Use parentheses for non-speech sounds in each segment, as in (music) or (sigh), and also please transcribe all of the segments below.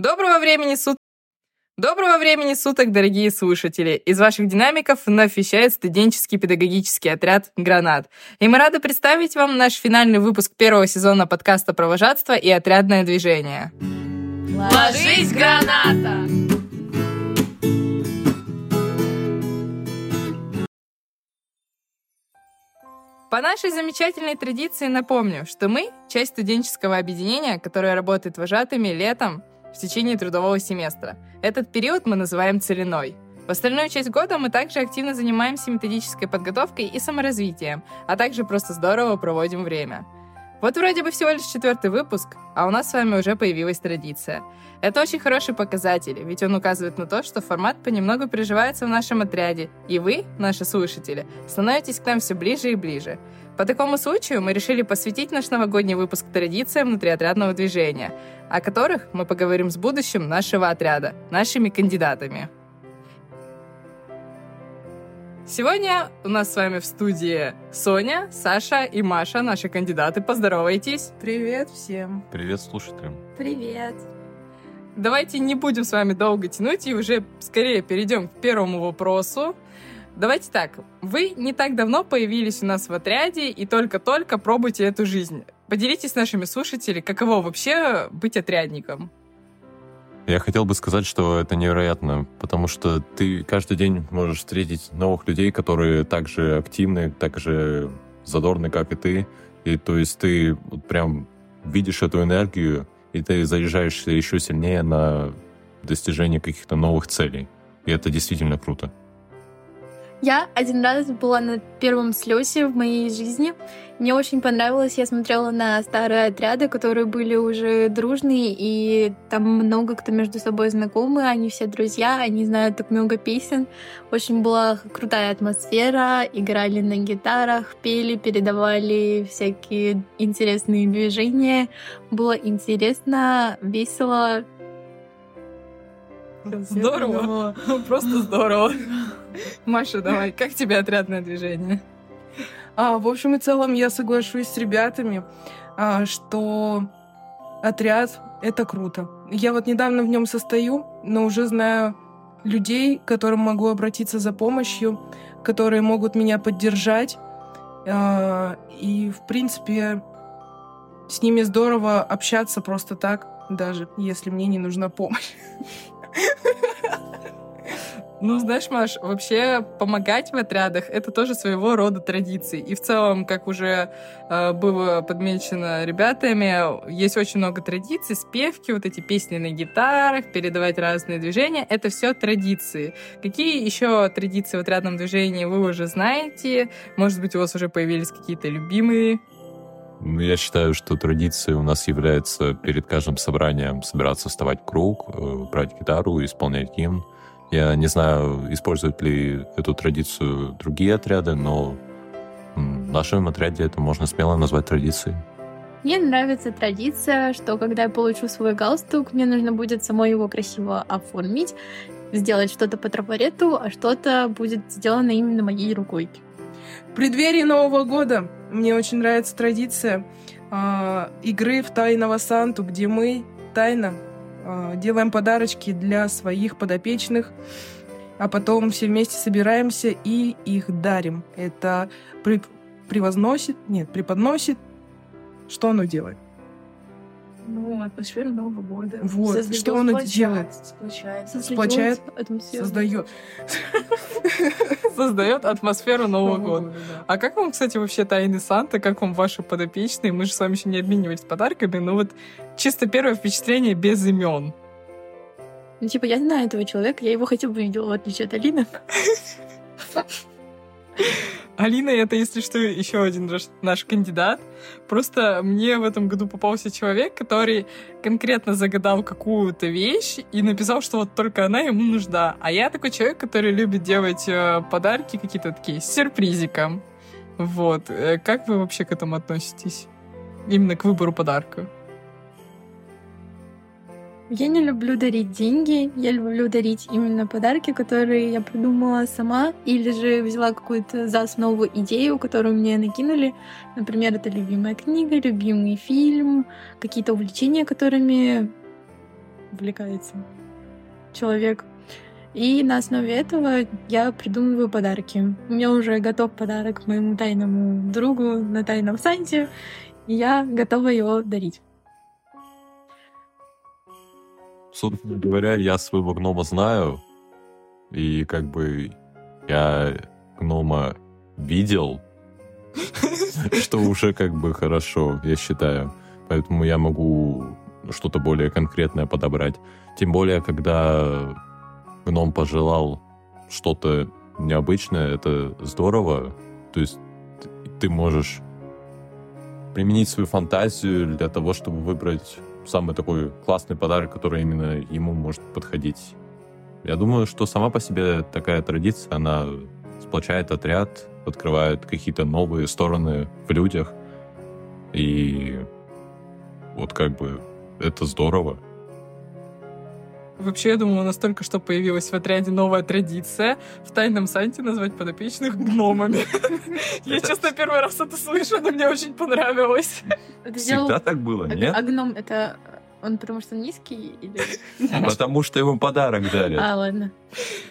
Доброго времени суток! Доброго времени суток, дорогие слушатели! Из ваших динамиков вновь вещает студенческий педагогический отряд «Гранат». И мы рады представить вам наш финальный выпуск первого сезона подкаста «Провожатство и отрядное движение». Ложись, граната! По нашей замечательной традиции напомню, что мы — часть студенческого объединения, которое работает вожатыми летом в течение трудового семестра. Этот период мы называем целиной. В остальную часть года мы также активно занимаемся методической подготовкой и саморазвитием, а также просто здорово проводим время — вот вроде бы всего лишь четвертый выпуск, а у нас с вами уже появилась традиция. Это очень хороший показатель, ведь он указывает на то, что формат понемногу приживается в нашем отряде, и вы, наши слушатели, становитесь к нам все ближе и ближе. По такому случаю мы решили посвятить наш новогодний выпуск традициям внутриотрядного движения, о которых мы поговорим с будущим нашего отряда, нашими кандидатами. Сегодня у нас с вами в студии Соня, Саша и Маша, наши кандидаты. Поздоровайтесь. Привет всем. Привет слушателям. Привет. Давайте не будем с вами долго тянуть и уже скорее перейдем к первому вопросу. Давайте так. Вы не так давно появились у нас в отряде и только-только пробуйте эту жизнь. Поделитесь с нашими слушателями, каково вообще быть отрядником. Я хотел бы сказать, что это невероятно, потому что ты каждый день можешь встретить новых людей, которые так же активны, так же задорны, как и ты. И то есть ты прям видишь эту энергию, и ты заряжаешься еще сильнее на достижение каких-то новых целей. И это действительно круто. Я один раз была на первом слете в моей жизни. Мне очень понравилось. Я смотрела на старые отряды, которые были уже дружные, и там много кто между собой знакомы. Они все друзья, они знают так много песен. Очень была крутая атмосфера. Играли на гитарах, пели, передавали всякие интересные движения. Было интересно, весело. Здорово. Просто здорово. (laughs) Маша, давай, как тебе отрядное движение? А, в общем и целом, я соглашусь с ребятами, а, что отряд — это круто. Я вот недавно в нем состою, но уже знаю людей, к которым могу обратиться за помощью, которые могут меня поддержать. А, и, в принципе, с ними здорово общаться просто так, даже если мне не нужна помощь. (laughs) Ну, знаешь, Маш, вообще помогать в отрядах — это тоже своего рода традиции. И в целом, как уже э, было подмечено ребятами, есть очень много традиций, спевки, вот эти песни на гитарах, передавать разные движения — это все традиции. Какие еще традиции в отрядном движении вы уже знаете? Может быть, у вас уже появились какие-то любимые? Ну, я считаю, что традицией у нас является перед каждым собранием собираться вставать в круг, э, брать гитару, исполнять гимн. Я не знаю, используют ли эту традицию другие отряды, но в нашем отряде это можно смело назвать традицией. Мне нравится традиция, что когда я получу свой галстук, мне нужно будет самой его красиво оформить, сделать что-то по трафарету, а что-то будет сделано именно моей рукой. В преддверии Нового года мне очень нравится традиция э, игры в тайного Санту, где мы тайно делаем подарочки для своих подопечных, а потом все вместе собираемся и их дарим. Это при, превозносит, нет, преподносит. Что оно делает? Ну, атмосферу Нового года. Вот, Создает, что он это делает? Сплочает. Сплочает, атмосферу. создает. (laughs) Создает атмосферу Нового года. А как вам, кстати, вообще тайны Санта? Как вам ваши подопечные? Мы же с вами еще не обменивались подарками, но вот чисто первое впечатление без имен. Ну, типа, я знаю этого человека, я его хотя бы видела, в отличие от Алины. (laughs) Алина, это, если что, еще один наш кандидат. Просто мне в этом году попался человек, который конкретно загадал какую-то вещь и написал, что вот только она ему нужна. А я такой человек, который любит делать э, подарки какие-то такие с сюрпризиком. Вот. Э, как вы вообще к этому относитесь? Именно к выбору подарка? Я не люблю дарить деньги, я люблю дарить именно подарки, которые я придумала сама, или же взяла какую-то за основу идею, которую мне накинули. Например, это любимая книга, любимый фильм, какие-то увлечения, которыми увлекается человек. И на основе этого я придумываю подарки. У меня уже готов подарок моему тайному другу на тайном Санте, и я готова его дарить. Собственно говоря, я своего гнома знаю, и как бы я гнома видел, (laughs) что уже как бы хорошо, я считаю. Поэтому я могу что-то более конкретное подобрать. Тем более, когда гном пожелал что-то необычное, это здорово. То есть ты можешь применить свою фантазию для того, чтобы выбрать самый такой классный подарок, который именно ему может подходить. Я думаю, что сама по себе такая традиция, она сплочает отряд, открывает какие-то новые стороны в людях. И вот как бы это здорово. Вообще, я думаю, у нас только что появилась в отряде новая традиция в тайном санте назвать подопечных гномами. (laughs) Я, честно, первый раз это слышу, но мне очень понравилось. Всегда так было, А- нет? А гном это он потому что низкий или... Потому что ему подарок дали. А, ладно.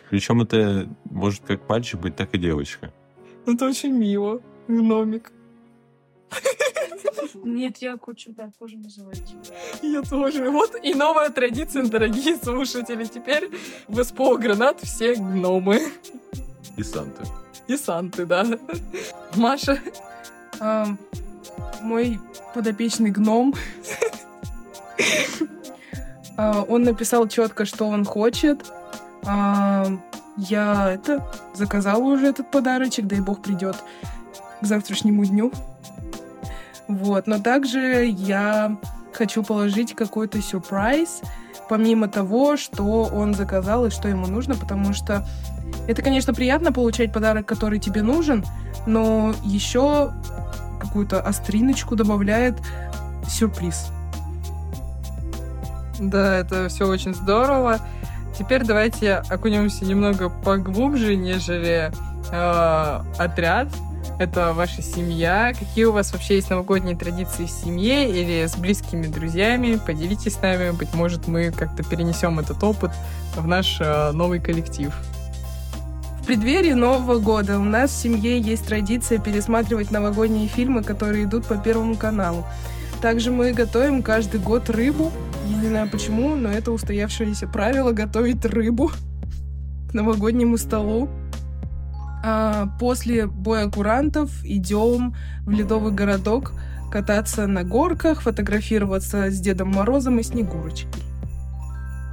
Причем это может как мальчик быть, так и девочка. Ну, Это очень мило. Гномик. Нет, я кучу, да, тоже называть. Я тоже. Вот и новая традиция, дорогие слушатели. Теперь в СПО Гранат все гномы. И Санты. И Санты, да. Маша, А, мой подопечный гном. А, Он написал четко, что он хочет. А, Я это заказала уже этот подарочек, дай бог придет к завтрашнему дню. Вот, но также я хочу положить какой-то сюрприз, помимо того, что он заказал и что ему нужно, потому что это, конечно, приятно получать подарок, который тебе нужен, но еще какую-то остриночку добавляет сюрприз. Да, это все очень здорово. Теперь давайте окунемся немного поглубже, нежели э, отряд. Это ваша семья. Какие у вас вообще есть новогодние традиции в семье или с близкими друзьями? Поделитесь с нами. Быть может, мы как-то перенесем этот опыт в наш э, новый коллектив. В преддверии Нового года у нас в семье есть традиция пересматривать новогодние фильмы, которые идут по Первому каналу. Также мы готовим каждый год рыбу. Я не знаю почему, но это устоявшееся правило готовить рыбу к новогоднему столу. А после боя курантов идем в ледовый городок кататься на горках, фотографироваться с Дедом Морозом и Снегурочкой.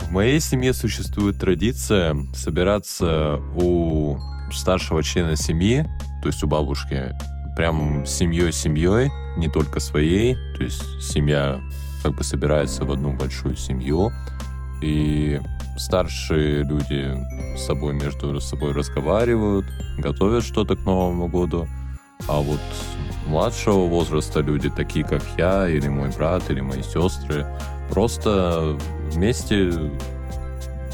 В моей семье существует традиция собираться у старшего члена семьи, то есть у бабушки, прям семьей-семьей, не только своей. То есть семья как бы собирается в одну большую семью, и старшие люди с собой между собой разговаривают, готовят что-то к Новому году, а вот младшего возраста люди, такие как я, или мой брат, или мои сестры, просто вместе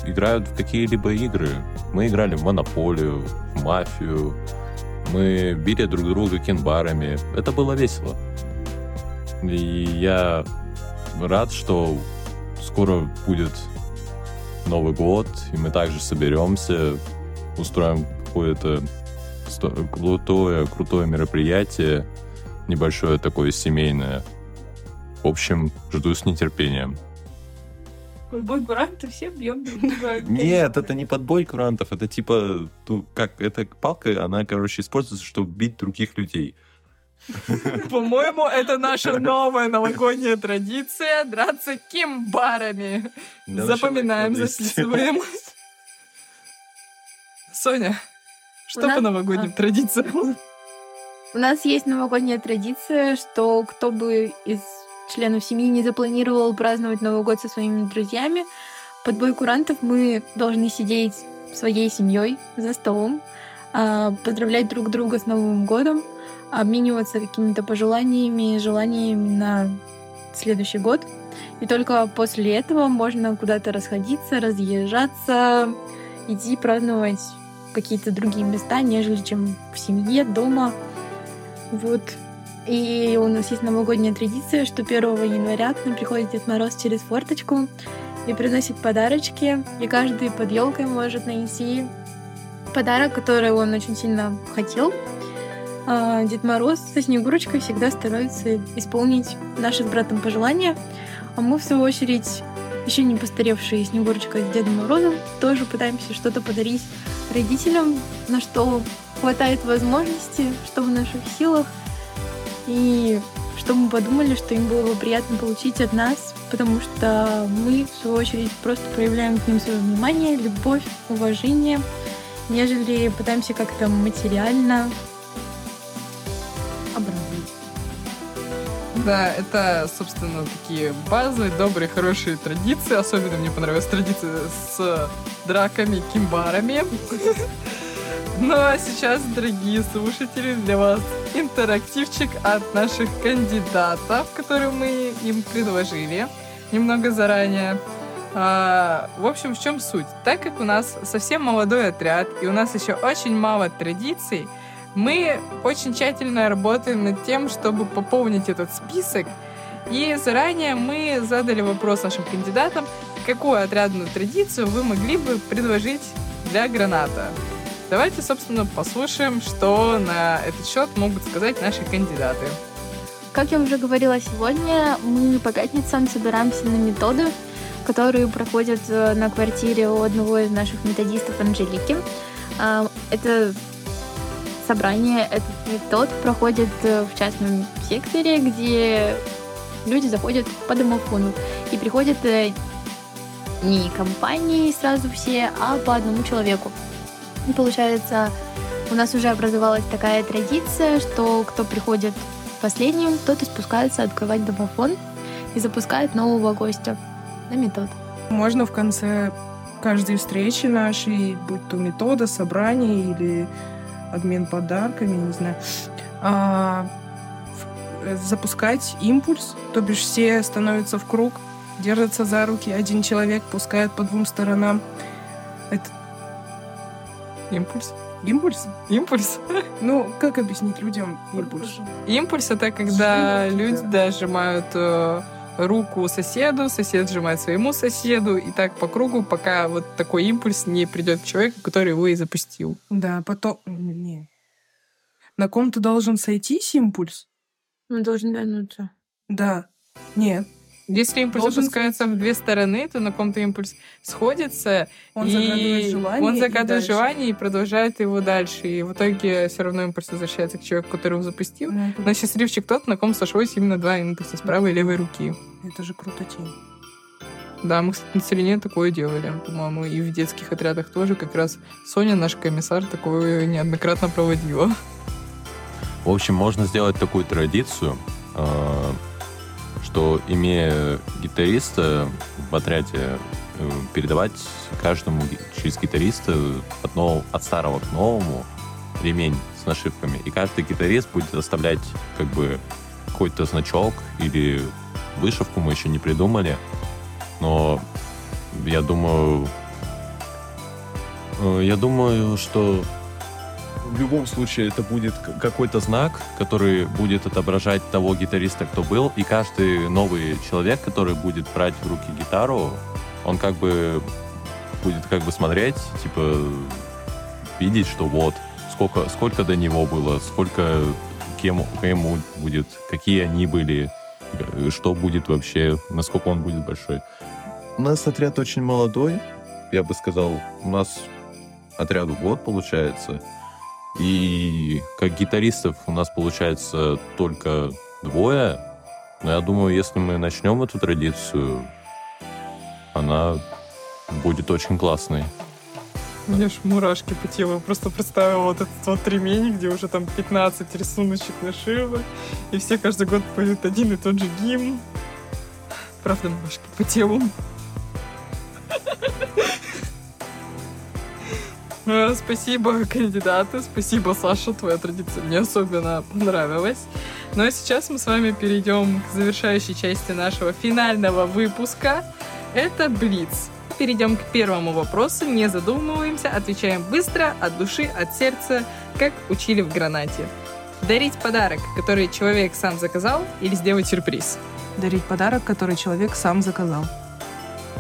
играют в какие-либо игры. Мы играли в Монополию, в Мафию, мы били друг друга кенбарами. Это было весело. И я рад, что скоро будет Новый год, и мы также соберемся, устроим какое-то крутое, крутое мероприятие, небольшое такое семейное. В общем, жду с нетерпением. Бой куранты все бьем друг друга. Нет, это не подбой курантов, это типа, ну, как, эта палка, она, короче, используется, чтобы бить других людей. (laughs) По-моему, это наша новая новогодняя традиция драться кимбарами. Для Запоминаем, записываем. Соня, что нас- по новогодним а. традициям? У нас есть новогодняя традиция, что кто бы из членов семьи не запланировал праздновать Новый год со своими друзьями, под бой курантов мы должны сидеть своей семьей за столом, поздравлять друг друга с Новым годом, обмениваться какими-то пожеланиями, желаниями на следующий год. И только после этого можно куда-то расходиться, разъезжаться, идти праздновать какие-то другие места, нежели чем в семье, дома. Вот. И у нас есть новогодняя традиция, что 1 января к нам приходит Дед Мороз через форточку, и приносит подарочки. И каждый под елкой может найти подарок, который он очень сильно хотел. А Дед Мороз со Снегурочкой всегда стараются исполнить наши с братом пожелания. А мы, в свою очередь, еще не постаревшие Снегурочка с Дедом Морозом, тоже пытаемся что-то подарить родителям, на что хватает возможности, что в наших силах. И что мы подумали, что им было бы приятно получить от нас, потому что мы, в свою очередь, просто проявляем к ним свое внимание, любовь, уважение, нежели пытаемся как-то материально обрадовать. Да, это, собственно, такие базовые, добрые, хорошие традиции. Особенно мне понравилась традиция с драками, кимбарами. (laughs) Ну а сейчас, дорогие слушатели, для вас интерактивчик от наших кандидатов, которые мы им предложили немного заранее. А, в общем, в чем суть? Так как у нас совсем молодой отряд, и у нас еще очень мало традиций, мы очень тщательно работаем над тем, чтобы пополнить этот список. И заранее мы задали вопрос нашим кандидатам, какую отрядную традицию вы могли бы предложить для граната. Давайте, собственно, послушаем, что на этот счет могут сказать наши кандидаты. Как я уже говорила сегодня, мы по пятницам собираемся на методы, которые проходят э, на квартире у одного из наших методистов Анжелики. А, Это собрание, этот метод проходит э, в частном секторе, где люди заходят по домофону и приходят э, не компанией сразу все, а по одному человеку. И получается, у нас уже образовалась такая традиция, что кто приходит последним, тот и спускается открывать домофон и запускает нового гостя на метод. Можно в конце каждой встречи нашей, будь то метода, собрание или обмен подарками, не знаю, а, в- э, запускать импульс, то бишь все становятся в круг, держатся за руки, один человек пускает по двум сторонам. Это Импульс. импульс? Импульс. Ну, как объяснить людям импульс? Импульс это когда Сжимать, люди да. да, сжимают э, руку соседу, сосед сжимает своему соседу, и так по кругу, пока вот такой импульс не придет к человеку, который его и запустил. Да, потом... Не. На ком-то должен сойтись импульс? Он должен вернуться. Да. Нет. Если импульс Должен запускается в две стороны, то на ком-то импульс сходится, Он и загадывает желание. он и загадывает дальше. желание и продолжает его дальше. И в итоге все равно импульс возвращается к человеку, который его запустил. Ну, это- Но счастливчик тот, на ком сошлось именно два импульса с правой и левой руки. Это же круто тень. Да, мы, кстати, на Целине такое делали, по-моему, и в детских отрядах тоже. Как раз Соня, наш комиссар, такое неоднократно проводила. В общем, можно сделать такую традицию, э, что имея гитариста в отряде, э, передавать каждому через гитариста от, нового- от старого к новому ремень с нашивками. И каждый гитарист будет оставлять как бы какой-то значок или вышивку мы еще не придумали. Но я думаю, э, я думаю, что в любом случае это будет какой-то знак, который будет отображать того гитариста, кто был, и каждый новый человек, который будет брать в руки гитару, он как бы будет как бы смотреть, типа видеть, что вот сколько сколько до него было, сколько кем он будет, какие они были, э, что будет вообще, насколько он будет большой. У нас отряд очень молодой, я бы сказал, у нас отряду год получается. И как гитаристов у нас получается только двое. Но я думаю, если мы начнем эту традицию, она будет очень классной. У меня ж мурашки по телу. Просто представила вот этот вот ремень, где уже там 15 рисуночек нашивок, и все каждый год поют один и тот же гимн. Правда, мурашки по телу. (laughs) Спасибо, кандидаты. Спасибо, Саша. Твоя традиция мне особенно понравилась. Ну а сейчас мы с вами перейдем к завершающей части нашего финального выпуска. Это Блиц. Перейдем к первому вопросу, не задумываемся, отвечаем быстро, от души, от сердца, как учили в гранате. Дарить подарок, который человек сам заказал, или сделать сюрприз? Дарить подарок, который человек сам заказал.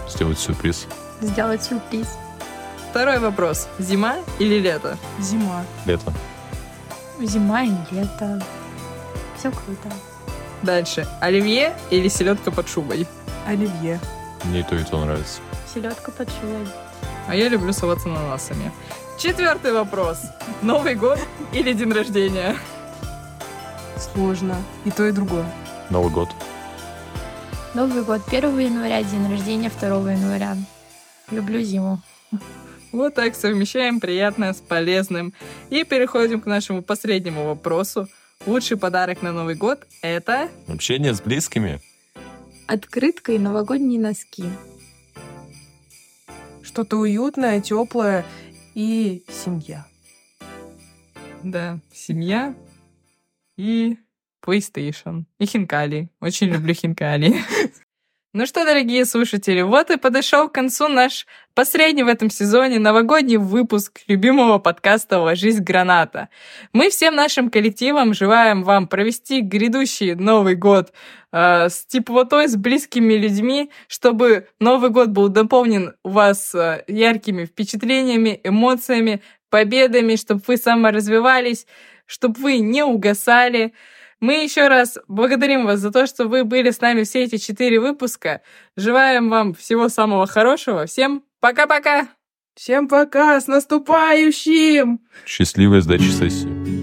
Сделать сюрприз. Сделать сюрприз. Второй вопрос. Зима или лето? Зима. Лето. Зима и лето. Все круто. Дальше. Оливье или селедка под шубой? Оливье. Мне и то, и то нравится. Селедка под шубой. А я люблю салат с ананасами. Четвертый вопрос. Новый год или день рождения? Сложно. И то, и другое. Новый год. Новый год 1 января, день рождения 2 января. Люблю зиму. Вот так совмещаем приятное с полезным. И переходим к нашему последнему вопросу. Лучший подарок на Новый год — это... Общение с близкими. Открытка и новогодние носки. Что-то уютное, теплое и семья. Да, семья и PlayStation. И хинкали. Очень люблю хинкали. (laughs) Ну что, дорогие слушатели, вот и подошел к концу наш последний в этом сезоне новогодний выпуск любимого подкаста «Ложись граната». Мы всем нашим коллективам желаем вам провести грядущий Новый год э, с теплотой, с близкими людьми, чтобы Новый год был дополнен у вас э, яркими впечатлениями, эмоциями, победами, чтобы вы саморазвивались, чтобы вы не угасали. Мы еще раз благодарим вас за то, что вы были с нами все эти четыре выпуска. Желаем вам всего самого хорошего. Всем пока-пока! Всем пока, с наступающим! Счастливой сдачи сессии.